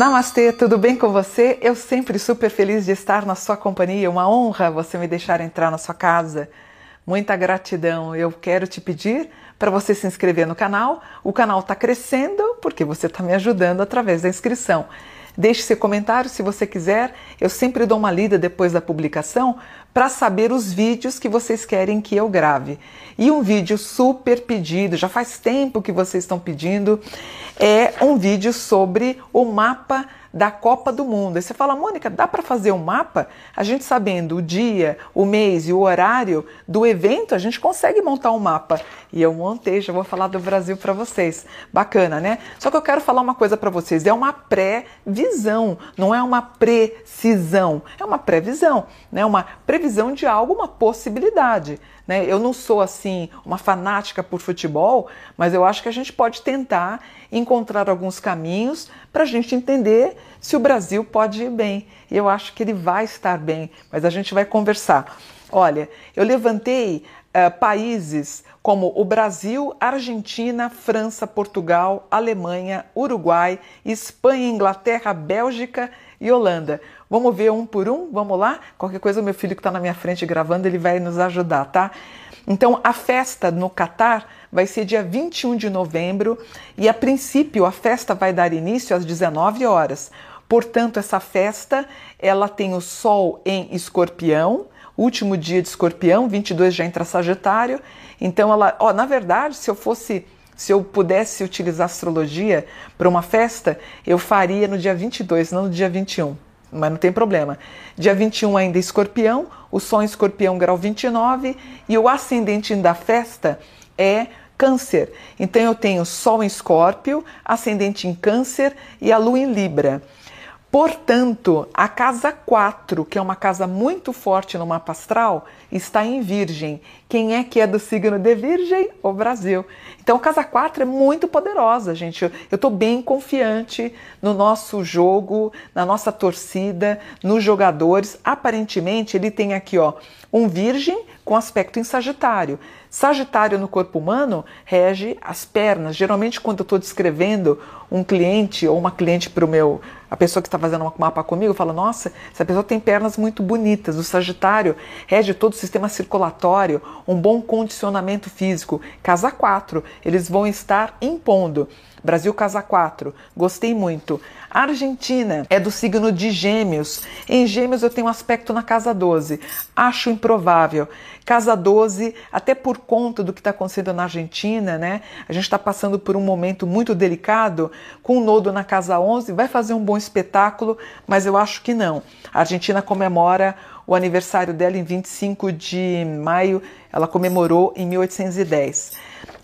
Namastê, tudo bem com você? Eu sempre super feliz de estar na sua companhia. Uma honra você me deixar entrar na sua casa. Muita gratidão. Eu quero te pedir para você se inscrever no canal. O canal está crescendo porque você está me ajudando através da inscrição. Deixe seu comentário se você quiser. Eu sempre dou uma lida depois da publicação para saber os vídeos que vocês querem que eu grave. E um vídeo super pedido, já faz tempo que vocês estão pedindo, é um vídeo sobre o mapa da Copa do Mundo. Aí você fala, Mônica, dá para fazer um mapa? A gente sabendo o dia, o mês e o horário do evento, a gente consegue montar um mapa. E eu montei, já vou falar do Brasil para vocês. Bacana, né? Só que eu quero falar uma coisa para vocês: é uma pré-visão, não é uma precisão, é uma previsão, né? Uma previsão de algo, uma possibilidade. Né? Eu não sou assim uma fanática por futebol, mas eu acho que a gente pode tentar encontrar alguns caminhos para a gente entender se o Brasil pode ir bem. E eu acho que ele vai estar bem, mas a gente vai conversar. Olha, eu levantei uh, países como o Brasil, Argentina, França, Portugal, Alemanha, Uruguai, Espanha, Inglaterra, Bélgica e Holanda. Vamos ver um por um? Vamos lá? Qualquer coisa, o meu filho que está na minha frente gravando, ele vai nos ajudar, tá? Então, a festa no Catar vai ser dia 21 de novembro e, a princípio, a festa vai dar início às 19 horas. Portanto, essa festa ela tem o Sol em Escorpião, último dia de Escorpião, 22 já entra Sagitário. Então, ela, ó, na verdade, se eu fosse se eu pudesse utilizar astrologia para uma festa, eu faria no dia 22, não no dia 21. Mas não tem problema. Dia 21 ainda escorpião, o Sol em escorpião grau 29 e o ascendente da festa é câncer. Então eu tenho Sol em escorpio, ascendente em câncer e a Lua em Libra. Portanto, a casa 4, que é uma casa muito forte no mapa astral, está em Virgem. Quem é que é do signo de Virgem? O Brasil. Então, a casa 4 é muito poderosa, gente. Eu estou bem confiante no nosso jogo, na nossa torcida, nos jogadores. Aparentemente, ele tem aqui, ó, um Virgem com aspecto em Sagitário. Sagitário no corpo humano rege as pernas. Geralmente, quando eu estou descrevendo um cliente ou uma cliente para o meu. A pessoa que está fazendo um mapa comigo fala: Nossa, essa pessoa tem pernas muito bonitas. O Sagitário rege todo sistema circulatório, um bom condicionamento físico. Casa 4, eles vão estar impondo. Brasil Casa 4, gostei muito. Argentina é do signo de Gêmeos. Em Gêmeos eu tenho um aspecto na casa 12. Acho improvável. Casa 12, até por conta do que está acontecendo na Argentina, né? A gente está passando por um momento muito delicado, com o um nodo na casa 11, vai fazer um bom espetáculo, mas eu acho que não. A Argentina comemora o aniversário dela em 25 de maio, ela comemorou em 1810.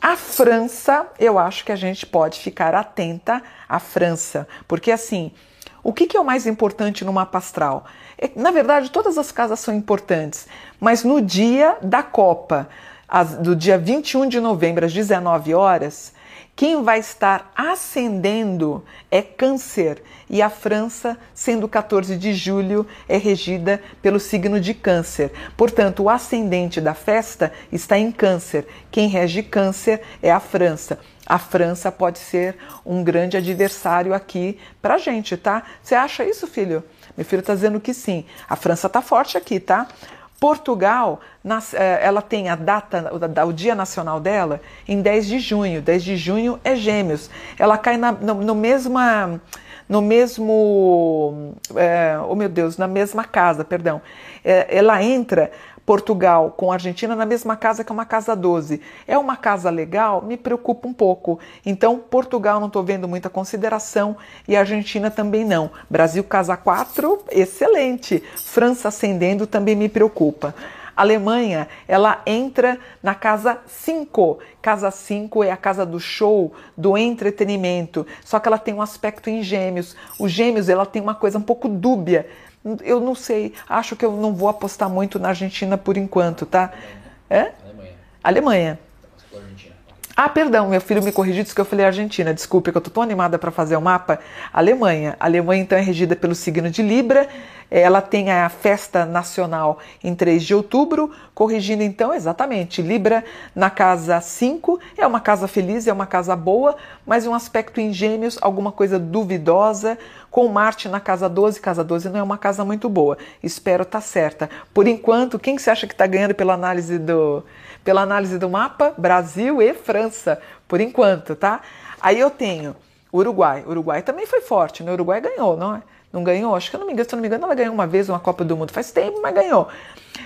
A França, eu acho que a gente pode ficar atenta à França, porque assim, o que, que é o mais importante no mapa astral? É, na verdade, todas as casas são importantes, mas no dia da Copa, as, do dia 21 de novembro às 19 horas, quem vai estar ascendendo é Câncer e a França, sendo 14 de julho, é regida pelo signo de Câncer. Portanto, o ascendente da festa está em Câncer. Quem rege Câncer é a França. A França pode ser um grande adversário aqui para gente, tá? Você acha isso, filho? Meu filho está dizendo que sim. A França está forte aqui, tá? Portugal, eh, ela tem a data, o dia nacional dela em 10 de junho. 10 de junho é Gêmeos. Ela cai na, no, no mesma, no mesmo, é, oh meu Deus, na mesma casa, perdão. É, ela entra Portugal com a Argentina na mesma casa que é uma casa 12. É uma casa legal? Me preocupa um pouco. Então, Portugal não estou vendo muita consideração e a Argentina também não. Brasil casa 4, excelente. França ascendendo também me preocupa. Alemanha, ela entra na casa 5. Casa 5 é a casa do show, do entretenimento. Só que ela tem um aspecto em gêmeos. Os gêmeos, ela tem uma coisa um pouco dúbia eu não sei, acho que eu não vou apostar muito na Argentina por enquanto, tá? É? Alemanha. Alemanha. Ah, perdão, meu filho me corrigiu, disse que eu falei Argentina. Desculpe, que eu tô tão animada para fazer o mapa. Alemanha. A Alemanha, então, é regida pelo signo de Libra. Ela tem a festa nacional em 3 de outubro, corrigindo então exatamente. Libra na casa 5 é uma casa feliz, é uma casa boa, mas um aspecto em Gêmeos, alguma coisa duvidosa, com Marte na casa 12. Casa 12 não é uma casa muito boa. Espero estar tá certa. Por enquanto, quem você acha que está ganhando pela análise do pela análise do mapa? Brasil e França, por enquanto, tá? Aí eu tenho Uruguai. Uruguai também foi forte, né? Uruguai ganhou, não é? Não ganhou? Acho que eu não me engano, se eu não me engano, ela ganhou uma vez uma Copa do Mundo. Faz tempo, mas ganhou.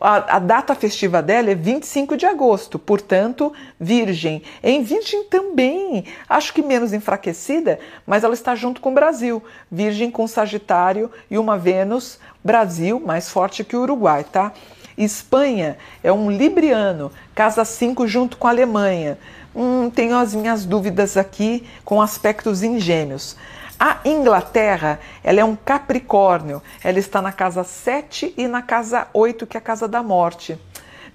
A, a, data festiva dela é 25 de agosto, portanto, Virgem. Em Virgem também, acho que menos enfraquecida, mas ela está junto com o Brasil. Virgem com Sagitário e uma Vênus, Brasil mais forte que o Uruguai, tá? Espanha é um Libriano, casa 5 junto com a Alemanha. Hum, tenho as minhas dúvidas aqui com aspectos em gêmeos. A Inglaterra, ela é um Capricórnio, ela está na casa 7 e na casa 8, que é a casa da morte.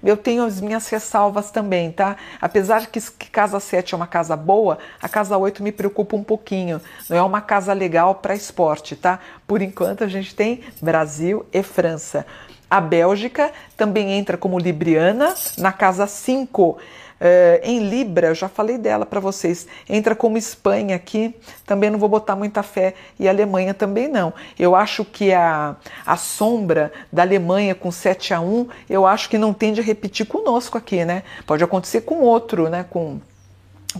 Eu tenho as minhas ressalvas também, tá? Apesar que, que casa 7 é uma casa boa, a casa 8 me preocupa um pouquinho. Não é uma casa legal para esporte, tá? Por enquanto a gente tem Brasil e França. A Bélgica também entra como Libriana na casa 5. Uh, em Libra, já falei dela para vocês, entra como Espanha aqui, também não vou botar muita fé, e Alemanha também não. Eu acho que a, a sombra da Alemanha com 7 a 1 eu acho que não tende a repetir conosco aqui, né? Pode acontecer com outro, né? Com,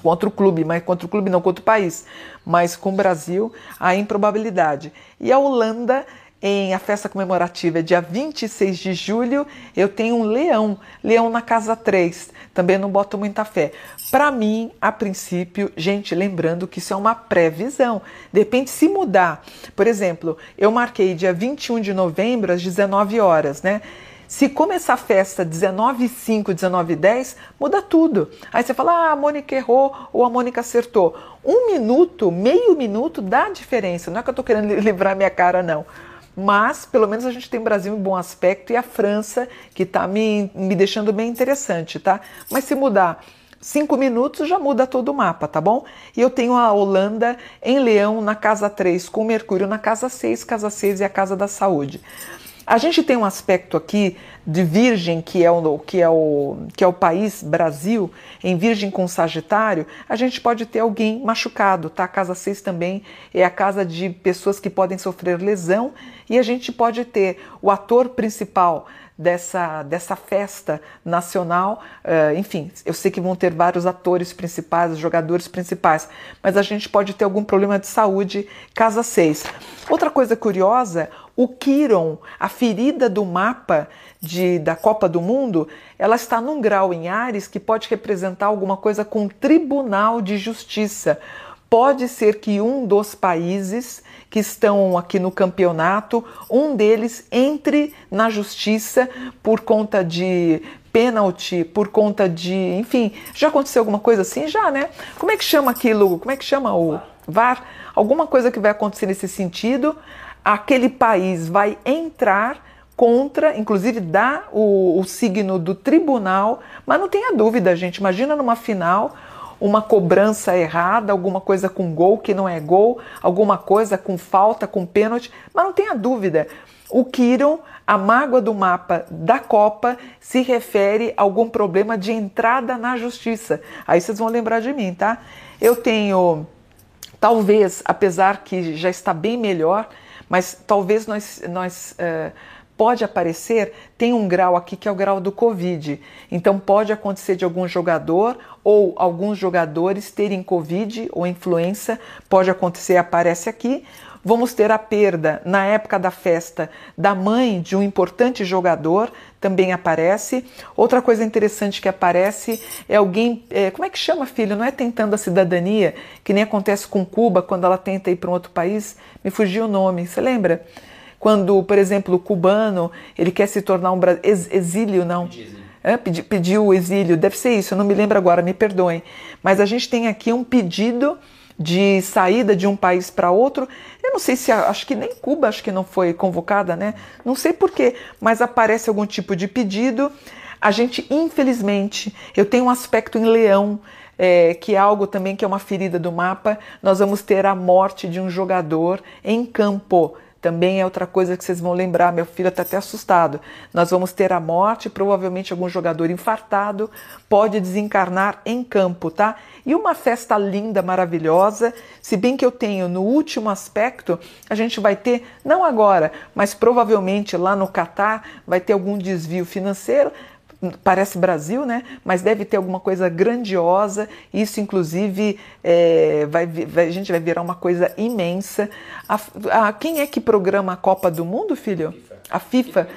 outro clube, mas contra o clube não, com outro país, mas com o Brasil há improbabilidade. E a Holanda em a festa comemorativa é dia 26 de julho, eu tenho um leão, leão na casa 3. Também não boto muita fé. Para mim, a princípio, gente, lembrando que isso é uma previsão. De repente, se mudar, por exemplo, eu marquei dia 21 de novembro às 19 horas, né? Se começar a festa 19 5, 19 10, muda tudo. Aí você fala, ah, a Mônica errou ou a Mônica acertou. Um minuto, meio minuto dá diferença. Não é que eu estou querendo livrar minha cara, não mas pelo menos a gente tem o Brasil em bom aspecto e a França que está me, me deixando bem interessante, tá? Mas se mudar cinco minutos já muda todo o mapa, tá bom? E eu tenho a Holanda em Leão na casa 3, com Mercúrio na casa 6, casa 6 e a casa da saúde. A gente tem um aspecto aqui de Virgem, que é o, que é o, que é o país Brasil, em Virgem com Sagitário, a gente pode ter alguém machucado, tá? A casa 6 também é a casa de pessoas que podem sofrer lesão e a gente pode ter o ator principal dessa, dessa festa nacional. Uh, enfim, eu sei que vão ter vários atores principais, jogadores principais, mas a gente pode ter algum problema de saúde, casa 6. Outra coisa curiosa, o Quiron, a ferida do mapa de, da Copa do Mundo, ela está num grau em Ares que pode representar alguma coisa com tribunal de justiça. Pode ser que um dos países que estão aqui no campeonato, um deles entre na justiça por conta de pênalti, por conta de, enfim, já aconteceu alguma coisa assim? Já, né? Como é que chama aquilo? Como é que chama o VAR? Alguma coisa que vai acontecer nesse sentido aquele país vai entrar contra, inclusive dá o, o signo do tribunal, mas não tenha dúvida, gente. Imagina numa final uma cobrança errada, alguma coisa com gol que não é gol, alguma coisa com falta, com pênalti, mas não tenha dúvida. O Kiron, a mágoa do mapa da Copa, se refere a algum problema de entrada na justiça. Aí vocês vão lembrar de mim, tá? Eu tenho, talvez, apesar que já está bem melhor, mas talvez nós, nós uh, pode aparecer, tem um grau aqui que é o grau do Covid. Então pode acontecer de algum jogador ou alguns jogadores terem Covid ou influenza, pode acontecer, aparece aqui. Vamos ter a perda na época da festa da mãe de um importante jogador, também aparece. Outra coisa interessante que aparece é alguém, é, como é que chama filho? Não é tentando a cidadania, que nem acontece com Cuba quando ela tenta ir para um outro país. Me fugiu o nome, você lembra? Quando, por exemplo, o cubano ele quer se tornar um ex exílio, não? É, pediu o exílio, deve ser isso, eu não me lembro agora, me perdoem. Mas a gente tem aqui um pedido de saída de um país para outro. Eu não sei se acho que nem Cuba acho que não foi convocada, né? Não sei porquê, mas aparece algum tipo de pedido. A gente, infelizmente, eu tenho um aspecto em Leão, é, que é algo também que é uma ferida do mapa. Nós vamos ter a morte de um jogador em campo também é outra coisa que vocês vão lembrar. Meu filho está até assustado. Nós vamos ter a morte, provavelmente algum jogador infartado pode desencarnar em campo, tá? E uma festa linda, maravilhosa. Se bem que eu tenho no último aspecto, a gente vai ter, não agora, mas provavelmente lá no Catar, vai ter algum desvio financeiro parece Brasil, né? Mas deve ter alguma coisa grandiosa. Isso, inclusive, é, vai, vai, a gente vai virar uma coisa imensa. A, a, quem é que programa a Copa do Mundo, filho? A FIFA.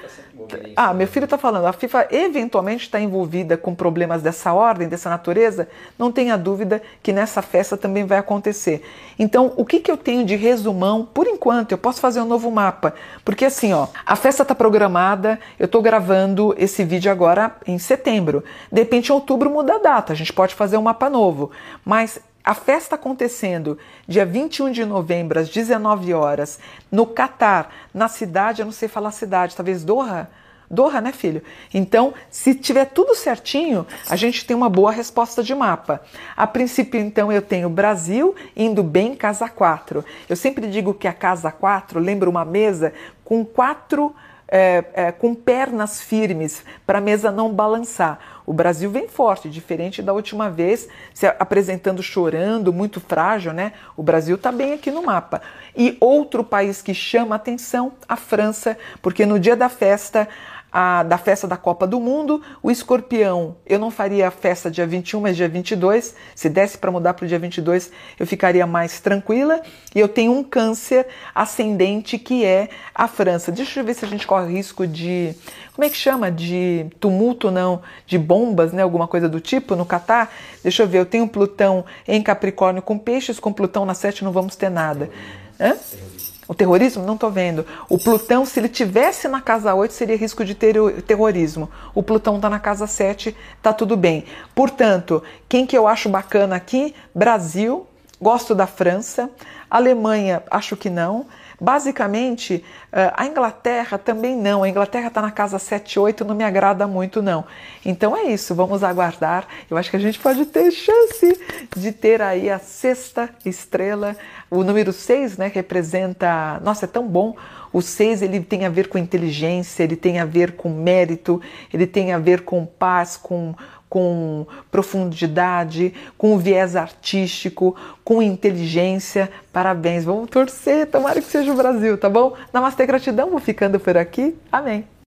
Ah, meu filho está falando, a FIFA eventualmente está envolvida com problemas dessa ordem, dessa natureza, não tenha dúvida que nessa festa também vai acontecer. Então, o que, que eu tenho de resumão, por enquanto, eu posso fazer um novo mapa, porque assim, ó, a festa está programada, eu estou gravando esse vídeo agora em setembro, de repente em outubro muda a data, a gente pode fazer um mapa novo, mas a festa acontecendo dia 21 de novembro, às 19 horas, no Catar, na cidade, eu não sei falar cidade, talvez Doha? Doha, né, filho? Então, se tiver tudo certinho, a gente tem uma boa resposta de mapa. A princípio, então, eu tenho Brasil indo bem casa 4. Eu sempre digo que a casa 4 lembra uma mesa com quatro é, é, com pernas firmes para a mesa não balançar. O Brasil vem forte, diferente da última vez, se apresentando chorando, muito frágil, né? O Brasil está bem aqui no mapa. E outro país que chama atenção, a França, porque no dia da festa a, da festa da Copa do Mundo. O escorpião, eu não faria a festa dia 21, mas dia 22. Se desse para mudar para o dia 22, eu ficaria mais tranquila. E eu tenho um câncer ascendente que é a França. Deixa eu ver se a gente corre risco de. Como é que chama? De tumulto, não? De bombas, né? Alguma coisa do tipo no Catar. Deixa eu ver, eu tenho Plutão em Capricórnio com peixes, com Plutão na 7 não vamos ter nada. Hã? O terrorismo? Não estou vendo. O Plutão, se ele tivesse na casa 8, seria risco de ter terrorismo. O Plutão está na casa 7, está tudo bem. Portanto, quem que eu acho bacana aqui? Brasil, gosto da França. Alemanha, acho que não. Basicamente, eh, a Inglaterra também não. A Inglaterra está na casa 7, 8, não me agrada muito, não. Então é isso, vamos aguardar. Eu acho que a gente pode ter chance de ter aí a sexta estrela. O número 6 né, representa. Nossa, é tão bom. O 6 ele tem a ver com inteligência, ele tem a ver com mérito, ele tem a ver com paz, com com profundidade, com viés artístico, com inteligência. Parabéns, vamos torcer, tomara que seja o Brasil, tá bom? Namastê, gratidão, vou ficando por aqui. Amém.